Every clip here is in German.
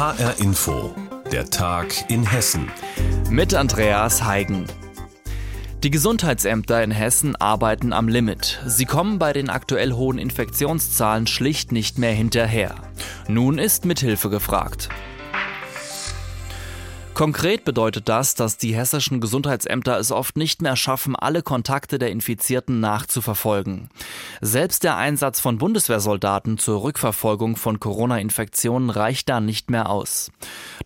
HR Info, der Tag in Hessen. Mit Andreas Heigen. Die Gesundheitsämter in Hessen arbeiten am Limit. Sie kommen bei den aktuell hohen Infektionszahlen schlicht nicht mehr hinterher. Nun ist Mithilfe gefragt. Konkret bedeutet das, dass die hessischen Gesundheitsämter es oft nicht mehr schaffen, alle Kontakte der Infizierten nachzuverfolgen. Selbst der Einsatz von Bundeswehrsoldaten zur Rückverfolgung von Corona-Infektionen reicht da nicht mehr aus.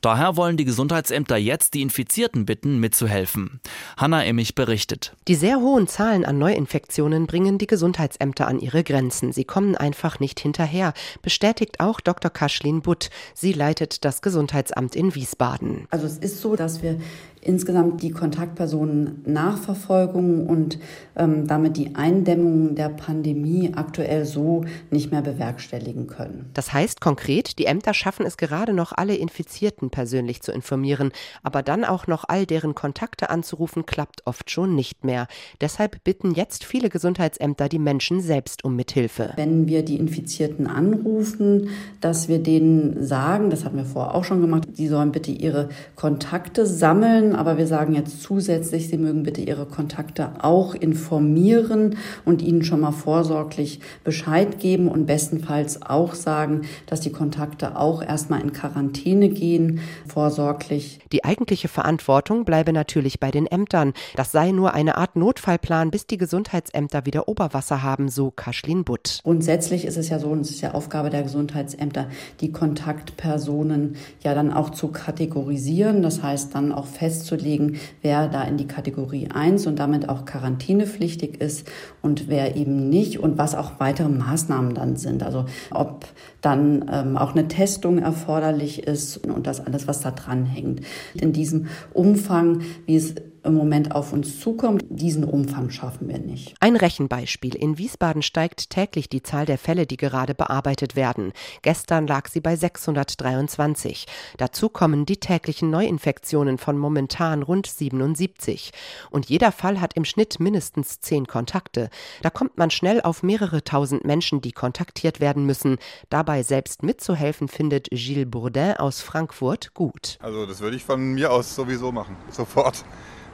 Daher wollen die Gesundheitsämter jetzt die Infizierten bitten, mitzuhelfen. Hanna Emmich berichtet. Die sehr hohen Zahlen an Neuinfektionen bringen die Gesundheitsämter an ihre Grenzen. Sie kommen einfach nicht hinterher, bestätigt auch Dr. Kaschlin Butt. Sie leitet das Gesundheitsamt in Wiesbaden. Also ist so, dass wir insgesamt die Kontaktpersonen Nachverfolgung und ähm, damit die Eindämmung der Pandemie aktuell so nicht mehr bewerkstelligen können. Das heißt konkret, die Ämter schaffen es gerade noch, alle Infizierten persönlich zu informieren, aber dann auch noch all deren Kontakte anzurufen, klappt oft schon nicht mehr. Deshalb bitten jetzt viele Gesundheitsämter die Menschen selbst um Mithilfe. Wenn wir die Infizierten anrufen, dass wir denen sagen, das hatten wir vorher auch schon gemacht, die sollen bitte ihre Kontakte sammeln, aber wir sagen jetzt zusätzlich, Sie mögen bitte Ihre Kontakte auch informieren und ihnen schon mal vorsorglich Bescheid geben und bestenfalls auch sagen, dass die Kontakte auch erstmal in Quarantäne gehen, vorsorglich. Die eigentliche Verantwortung bleibe natürlich bei den Ämtern. Das sei nur eine Art Notfallplan, bis die Gesundheitsämter wieder Oberwasser haben, so Kaschlin Butt. Grundsätzlich ist es ja so, und es ist ja Aufgabe der Gesundheitsämter, die Kontaktpersonen ja dann auch zu kategorisieren, das heißt dann auch fest festzulegen, wer da in die Kategorie 1 und damit auch quarantänepflichtig ist und wer eben nicht und was auch weitere Maßnahmen dann sind. Also ob dann ähm, auch eine Testung erforderlich ist und das alles, was da dran hängt. In diesem Umfang, wie es im Moment auf uns zukommt. Diesen Umfang schaffen wir nicht. Ein Rechenbeispiel. In Wiesbaden steigt täglich die Zahl der Fälle, die gerade bearbeitet werden. Gestern lag sie bei 623. Dazu kommen die täglichen Neuinfektionen von momentan rund 77. Und jeder Fall hat im Schnitt mindestens zehn Kontakte. Da kommt man schnell auf mehrere tausend Menschen, die kontaktiert werden müssen. Dabei selbst mitzuhelfen, findet Gilles Bourdin aus Frankfurt gut. Also das würde ich von mir aus sowieso machen. Sofort.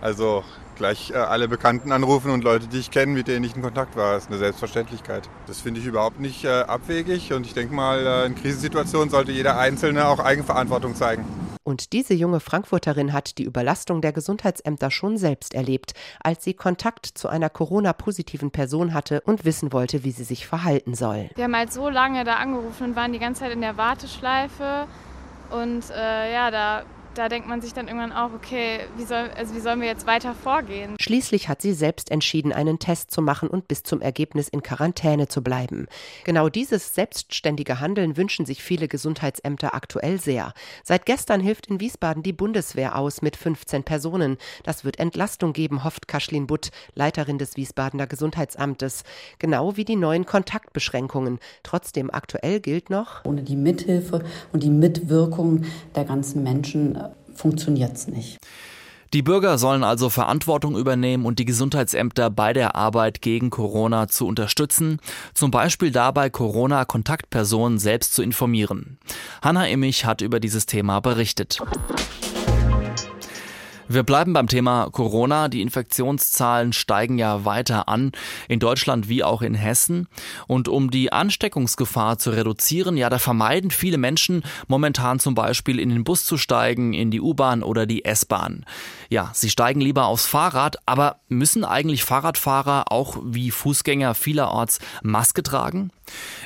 Also gleich äh, alle Bekannten anrufen und Leute, die ich kenne, mit denen ich in Kontakt war. Das ist eine Selbstverständlichkeit. Das finde ich überhaupt nicht äh, abwegig und ich denke mal, äh, in Krisensituationen sollte jeder Einzelne auch Eigenverantwortung zeigen. Und diese junge Frankfurterin hat die Überlastung der Gesundheitsämter schon selbst erlebt, als sie Kontakt zu einer Corona-positiven Person hatte und wissen wollte, wie sie sich verhalten soll. Wir haben halt so lange da angerufen und waren die ganze Zeit in der Warteschleife. Und äh, ja, da da denkt man sich dann irgendwann auch, okay, wie, soll, also wie sollen wir jetzt weiter vorgehen? Schließlich hat sie selbst entschieden, einen Test zu machen und bis zum Ergebnis in Quarantäne zu bleiben. Genau dieses selbstständige Handeln wünschen sich viele Gesundheitsämter aktuell sehr. Seit gestern hilft in Wiesbaden die Bundeswehr aus mit 15 Personen. Das wird Entlastung geben, hofft Kaschlin Butt, Leiterin des Wiesbadener Gesundheitsamtes. Genau wie die neuen Kontaktbeschränkungen. Trotzdem aktuell gilt noch, ohne die Mithilfe und die Mitwirkung der ganzen Menschen funktioniert es nicht. Die Bürger sollen also Verantwortung übernehmen und die Gesundheitsämter bei der Arbeit gegen Corona zu unterstützen, zum Beispiel dabei Corona-Kontaktpersonen selbst zu informieren. Hanna Immich hat über dieses Thema berichtet. Wir bleiben beim Thema Corona. Die Infektionszahlen steigen ja weiter an, in Deutschland wie auch in Hessen. Und um die Ansteckungsgefahr zu reduzieren, ja, da vermeiden viele Menschen momentan zum Beispiel in den Bus zu steigen, in die U-Bahn oder die S-Bahn. Ja, sie steigen lieber aufs Fahrrad, aber müssen eigentlich Fahrradfahrer auch wie Fußgänger vielerorts Maske tragen?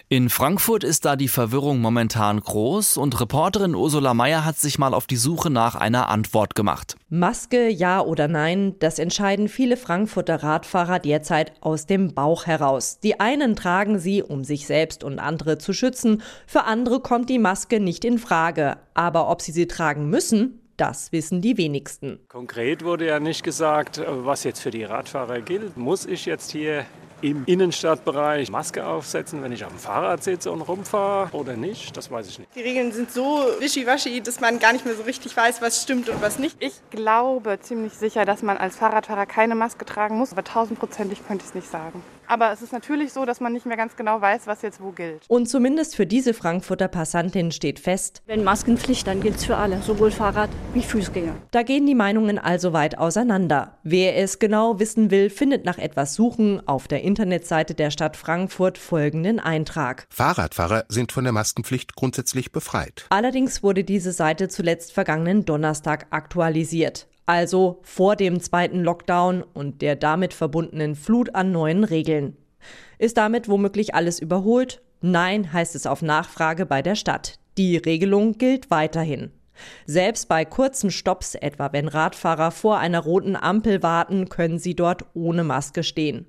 In Frankfurt ist da die Verwirrung momentan groß und Reporterin Ursula Mayer hat sich mal auf die Suche nach einer Antwort gemacht. Maske, ja oder nein, das entscheiden viele Frankfurter Radfahrer derzeit aus dem Bauch heraus. Die einen tragen sie, um sich selbst und andere zu schützen, für andere kommt die Maske nicht in Frage. Aber ob sie sie tragen müssen, das wissen die wenigsten. Konkret wurde ja nicht gesagt, was jetzt für die Radfahrer gilt. Muss ich jetzt hier im Innenstadtbereich Maske aufsetzen, wenn ich auf dem Fahrrad sitze und rumfahre oder nicht? Das weiß ich nicht. Die Regeln sind so wischiwaschi, dass man gar nicht mehr so richtig weiß, was stimmt und was nicht. Ich glaube ziemlich sicher, dass man als Fahrradfahrer keine Maske tragen muss, aber tausendprozentig könnte ich es nicht sagen. Aber es ist natürlich so, dass man nicht mehr ganz genau weiß, was jetzt wo gilt. Und zumindest für diese Frankfurter Passantin steht fest, wenn Maskenpflicht, dann gilt es für alle, sowohl Fahrrad wie Fußgänger. Da gehen die Meinungen also weit auseinander. Wer es genau wissen will, findet nach etwas Suchen auf der Internetseite der Stadt Frankfurt folgenden Eintrag. Fahrradfahrer sind von der Maskenpflicht grundsätzlich befreit. Allerdings wurde diese Seite zuletzt vergangenen Donnerstag aktualisiert also vor dem zweiten Lockdown und der damit verbundenen Flut an neuen Regeln. Ist damit womöglich alles überholt? Nein, heißt es auf Nachfrage bei der Stadt. Die Regelung gilt weiterhin. Selbst bei kurzen Stops, etwa wenn Radfahrer vor einer roten Ampel warten, können sie dort ohne Maske stehen.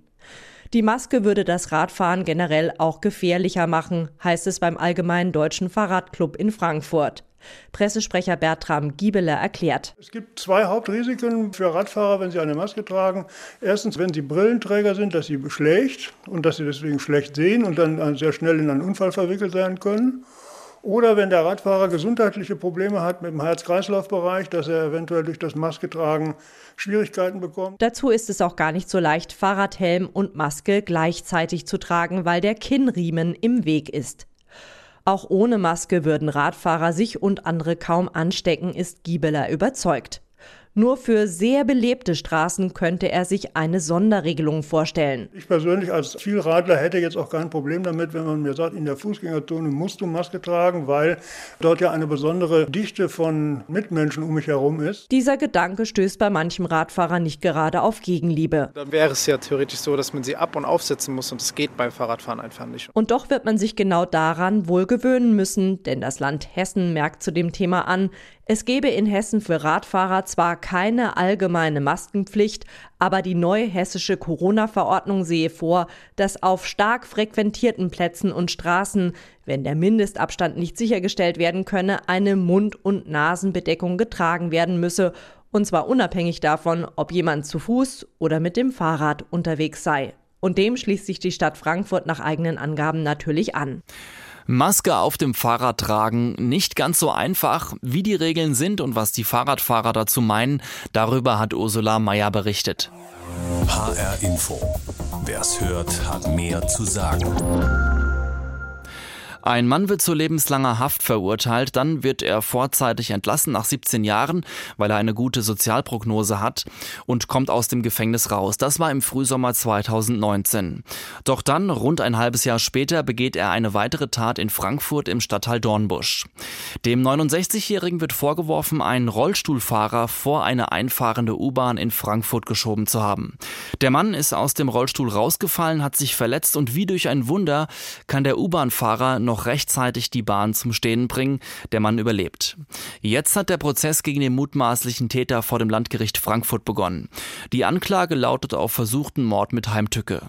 Die Maske würde das Radfahren generell auch gefährlicher machen, heißt es beim Allgemeinen Deutschen Fahrradclub in Frankfurt. Pressesprecher Bertram Giebeler erklärt. Es gibt zwei Hauptrisiken für Radfahrer, wenn sie eine Maske tragen. Erstens, wenn sie Brillenträger sind, dass sie beschlägt und dass sie deswegen schlecht sehen und dann sehr schnell in einen Unfall verwickelt sein können. Oder wenn der Radfahrer gesundheitliche Probleme hat mit dem Herz-Kreislauf-Bereich, dass er eventuell durch das Masketragen Schwierigkeiten bekommt. Dazu ist es auch gar nicht so leicht, Fahrradhelm und Maske gleichzeitig zu tragen, weil der Kinnriemen im Weg ist. Auch ohne Maske würden Radfahrer sich und andere kaum anstecken, ist Giebeler überzeugt. Nur für sehr belebte Straßen könnte er sich eine Sonderregelung vorstellen. Ich persönlich als Vielradler hätte jetzt auch kein Problem damit, wenn man mir sagt, in der Fußgängerzone musst du Maske tragen, weil dort ja eine besondere Dichte von Mitmenschen um mich herum ist. Dieser Gedanke stößt bei manchem Radfahrer nicht gerade auf Gegenliebe. Dann wäre es ja theoretisch so, dass man sie ab- und aufsetzen muss und das geht beim Fahrradfahren einfach nicht. Und doch wird man sich genau daran wohl gewöhnen müssen, denn das Land Hessen merkt zu dem Thema an, es gebe in Hessen für Radfahrer zwar keine allgemeine Maskenpflicht, aber die neue hessische Corona-Verordnung sehe vor, dass auf stark frequentierten Plätzen und Straßen, wenn der Mindestabstand nicht sichergestellt werden könne, eine Mund- und Nasenbedeckung getragen werden müsse, und zwar unabhängig davon, ob jemand zu Fuß oder mit dem Fahrrad unterwegs sei. Und dem schließt sich die Stadt Frankfurt nach eigenen Angaben natürlich an. Maske auf dem Fahrrad tragen, nicht ganz so einfach. Wie die Regeln sind und was die Fahrradfahrer dazu meinen, darüber hat Ursula Mayer berichtet. HR Info. Wer's hört, hat mehr zu sagen. Ein Mann wird zu lebenslanger Haft verurteilt, dann wird er vorzeitig entlassen nach 17 Jahren, weil er eine gute Sozialprognose hat und kommt aus dem Gefängnis raus. Das war im Frühsommer 2019. Doch dann, rund ein halbes Jahr später, begeht er eine weitere Tat in Frankfurt im Stadtteil Dornbusch. Dem 69-Jährigen wird vorgeworfen, einen Rollstuhlfahrer vor eine einfahrende U-Bahn in Frankfurt geschoben zu haben. Der Mann ist aus dem Rollstuhl rausgefallen, hat sich verletzt und wie durch ein Wunder kann der U-Bahn-Fahrer noch noch rechtzeitig die Bahn zum Stehen bringen. Der Mann überlebt. Jetzt hat der Prozess gegen den mutmaßlichen Täter vor dem Landgericht Frankfurt begonnen. Die Anklage lautet auf versuchten Mord mit Heimtücke.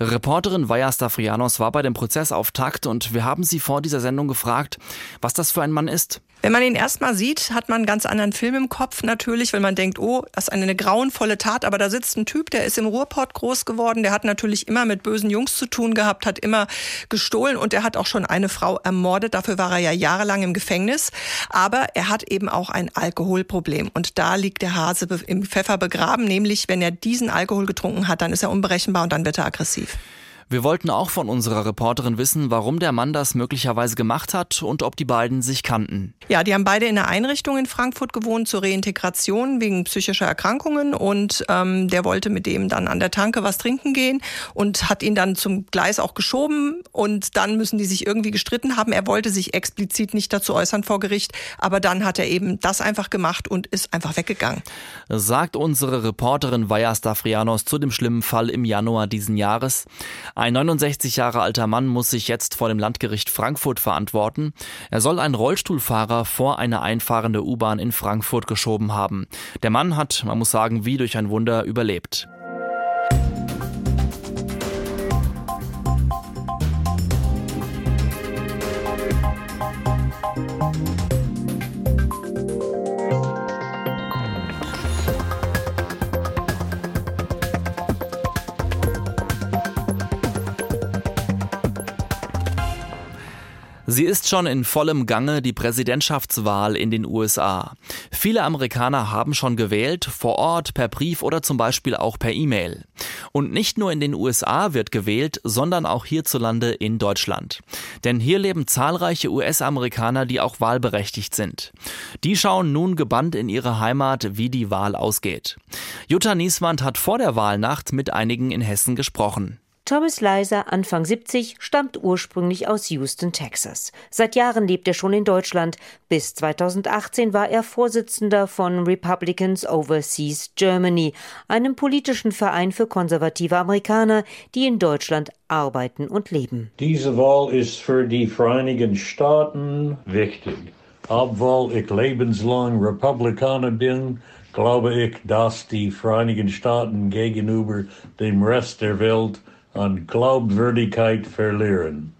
Reporterin Vaja Stafrianos war bei dem Prozess auf Takt und wir haben sie vor dieser Sendung gefragt, was das für ein Mann ist. Wenn man ihn erstmal sieht, hat man einen ganz anderen Film im Kopf natürlich, weil man denkt, oh, das ist eine, eine grauenvolle Tat, aber da sitzt ein Typ, der ist im Ruhrport groß geworden, der hat natürlich immer mit bösen Jungs zu tun gehabt, hat immer gestohlen und er hat auch schon eine Frau ermordet, dafür war er ja jahrelang im Gefängnis, aber er hat eben auch ein Alkoholproblem und da liegt der Hase im Pfeffer begraben, nämlich wenn er diesen Alkohol getrunken hat, dann ist er unberechenbar und dann wird er aggressiv. Wir wollten auch von unserer Reporterin wissen, warum der Mann das möglicherweise gemacht hat und ob die beiden sich kannten. Ja, die haben beide in einer Einrichtung in Frankfurt gewohnt zur Reintegration wegen psychischer Erkrankungen und ähm, der wollte mit dem dann an der Tanke was trinken gehen und hat ihn dann zum Gleis auch geschoben und dann müssen die sich irgendwie gestritten haben. Er wollte sich explizit nicht dazu äußern vor Gericht, aber dann hat er eben das einfach gemacht und ist einfach weggegangen. Sagt unsere Reporterin Vaja Stafrianos zu dem schlimmen Fall im Januar diesen Jahres. Ein 69 Jahre alter Mann muss sich jetzt vor dem Landgericht Frankfurt verantworten. Er soll einen Rollstuhlfahrer vor eine einfahrende U-Bahn in Frankfurt geschoben haben. Der Mann hat, man muss sagen, wie durch ein Wunder überlebt. Sie ist schon in vollem Gange, die Präsidentschaftswahl in den USA. Viele Amerikaner haben schon gewählt, vor Ort, per Brief oder zum Beispiel auch per E-Mail. Und nicht nur in den USA wird gewählt, sondern auch hierzulande in Deutschland. Denn hier leben zahlreiche US-Amerikaner, die auch wahlberechtigt sind. Die schauen nun gebannt in ihre Heimat, wie die Wahl ausgeht. Jutta Nieswand hat vor der Wahlnacht mit einigen in Hessen gesprochen. Thomas Leiser, Anfang 70, stammt ursprünglich aus Houston, Texas. Seit Jahren lebt er schon in Deutschland. Bis 2018 war er Vorsitzender von Republicans Overseas Germany, einem politischen Verein für konservative Amerikaner, die in Deutschland arbeiten und leben. Diese Wahl ist für die Vereinigten Staaten wichtig. Obwohl ich lebenslang Republikaner bin, glaube ich, dass die Vereinigten Staaten gegenüber dem Rest der Welt an Glaubwürdigkeit verlieren.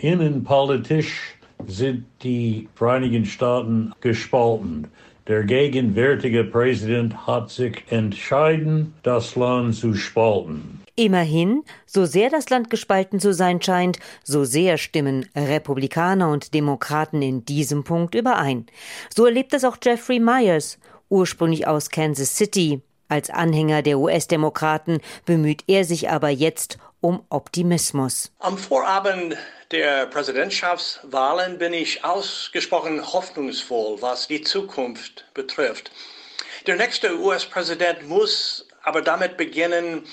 Innenpolitisch sind die Vereinigten Staaten gespalten. Der gegenwärtige Präsident hat sich entschieden, das Land zu spalten. Immerhin, so sehr das Land gespalten zu sein scheint, so sehr stimmen Republikaner und Demokraten in diesem Punkt überein. So erlebt es auch Jeffrey Myers, ursprünglich aus Kansas City. Als Anhänger der US-Demokraten bemüht er sich aber jetzt um Optimismus. Am Vorabend der Präsidentschaftswahlen bin ich ausgesprochen hoffnungsvoll, was die Zukunft betrifft. Der nächste US-Präsident muss aber damit beginnen,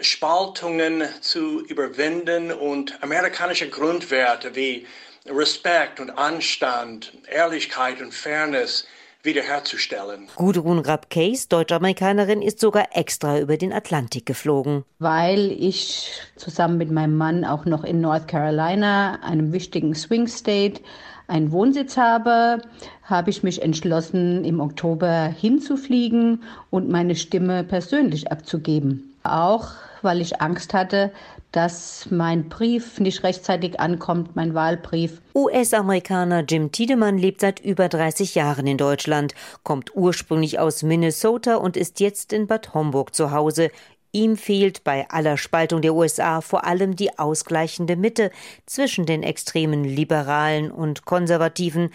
Spaltungen zu überwinden und amerikanische Grundwerte wie Respekt und Anstand, Ehrlichkeit und Fairness wiederherzustellen. Gudrun Rapp-Case, Deutsch-Amerikanerin, ist sogar extra über den Atlantik geflogen. Weil ich zusammen mit meinem Mann auch noch in North Carolina, einem wichtigen Swing State, einen Wohnsitz habe, habe ich mich entschlossen, im Oktober hinzufliegen und meine Stimme persönlich abzugeben. Auch weil ich Angst hatte, dass mein Brief nicht rechtzeitig ankommt, mein Wahlbrief. US-Amerikaner Jim Tiedemann lebt seit über 30 Jahren in Deutschland, kommt ursprünglich aus Minnesota und ist jetzt in Bad Homburg zu Hause. Ihm fehlt bei aller Spaltung der USA vor allem die ausgleichende Mitte zwischen den extremen Liberalen und Konservativen.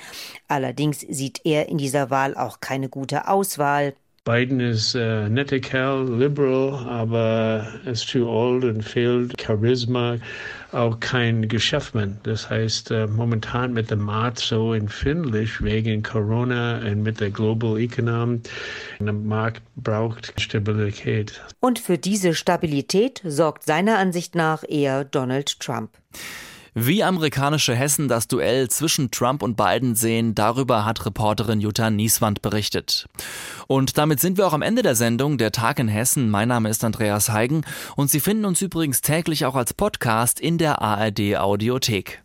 Allerdings sieht er in dieser Wahl auch keine gute Auswahl. Biden ist äh, netter Kerl, liberal, aber ist too old und fehlt Charisma, auch kein Geschäftsmann. Das heißt, äh, momentan mit dem Markt so empfindlich wegen Corona und mit der Global Economy. Der Markt braucht Stabilität. Und für diese Stabilität sorgt seiner Ansicht nach eher Donald Trump. Wie amerikanische Hessen das Duell zwischen Trump und Biden sehen, darüber hat Reporterin Jutta Nieswand berichtet. Und damit sind wir auch am Ende der Sendung Der Tag in Hessen. Mein Name ist Andreas Heigen und Sie finden uns übrigens täglich auch als Podcast in der ARD Audiothek.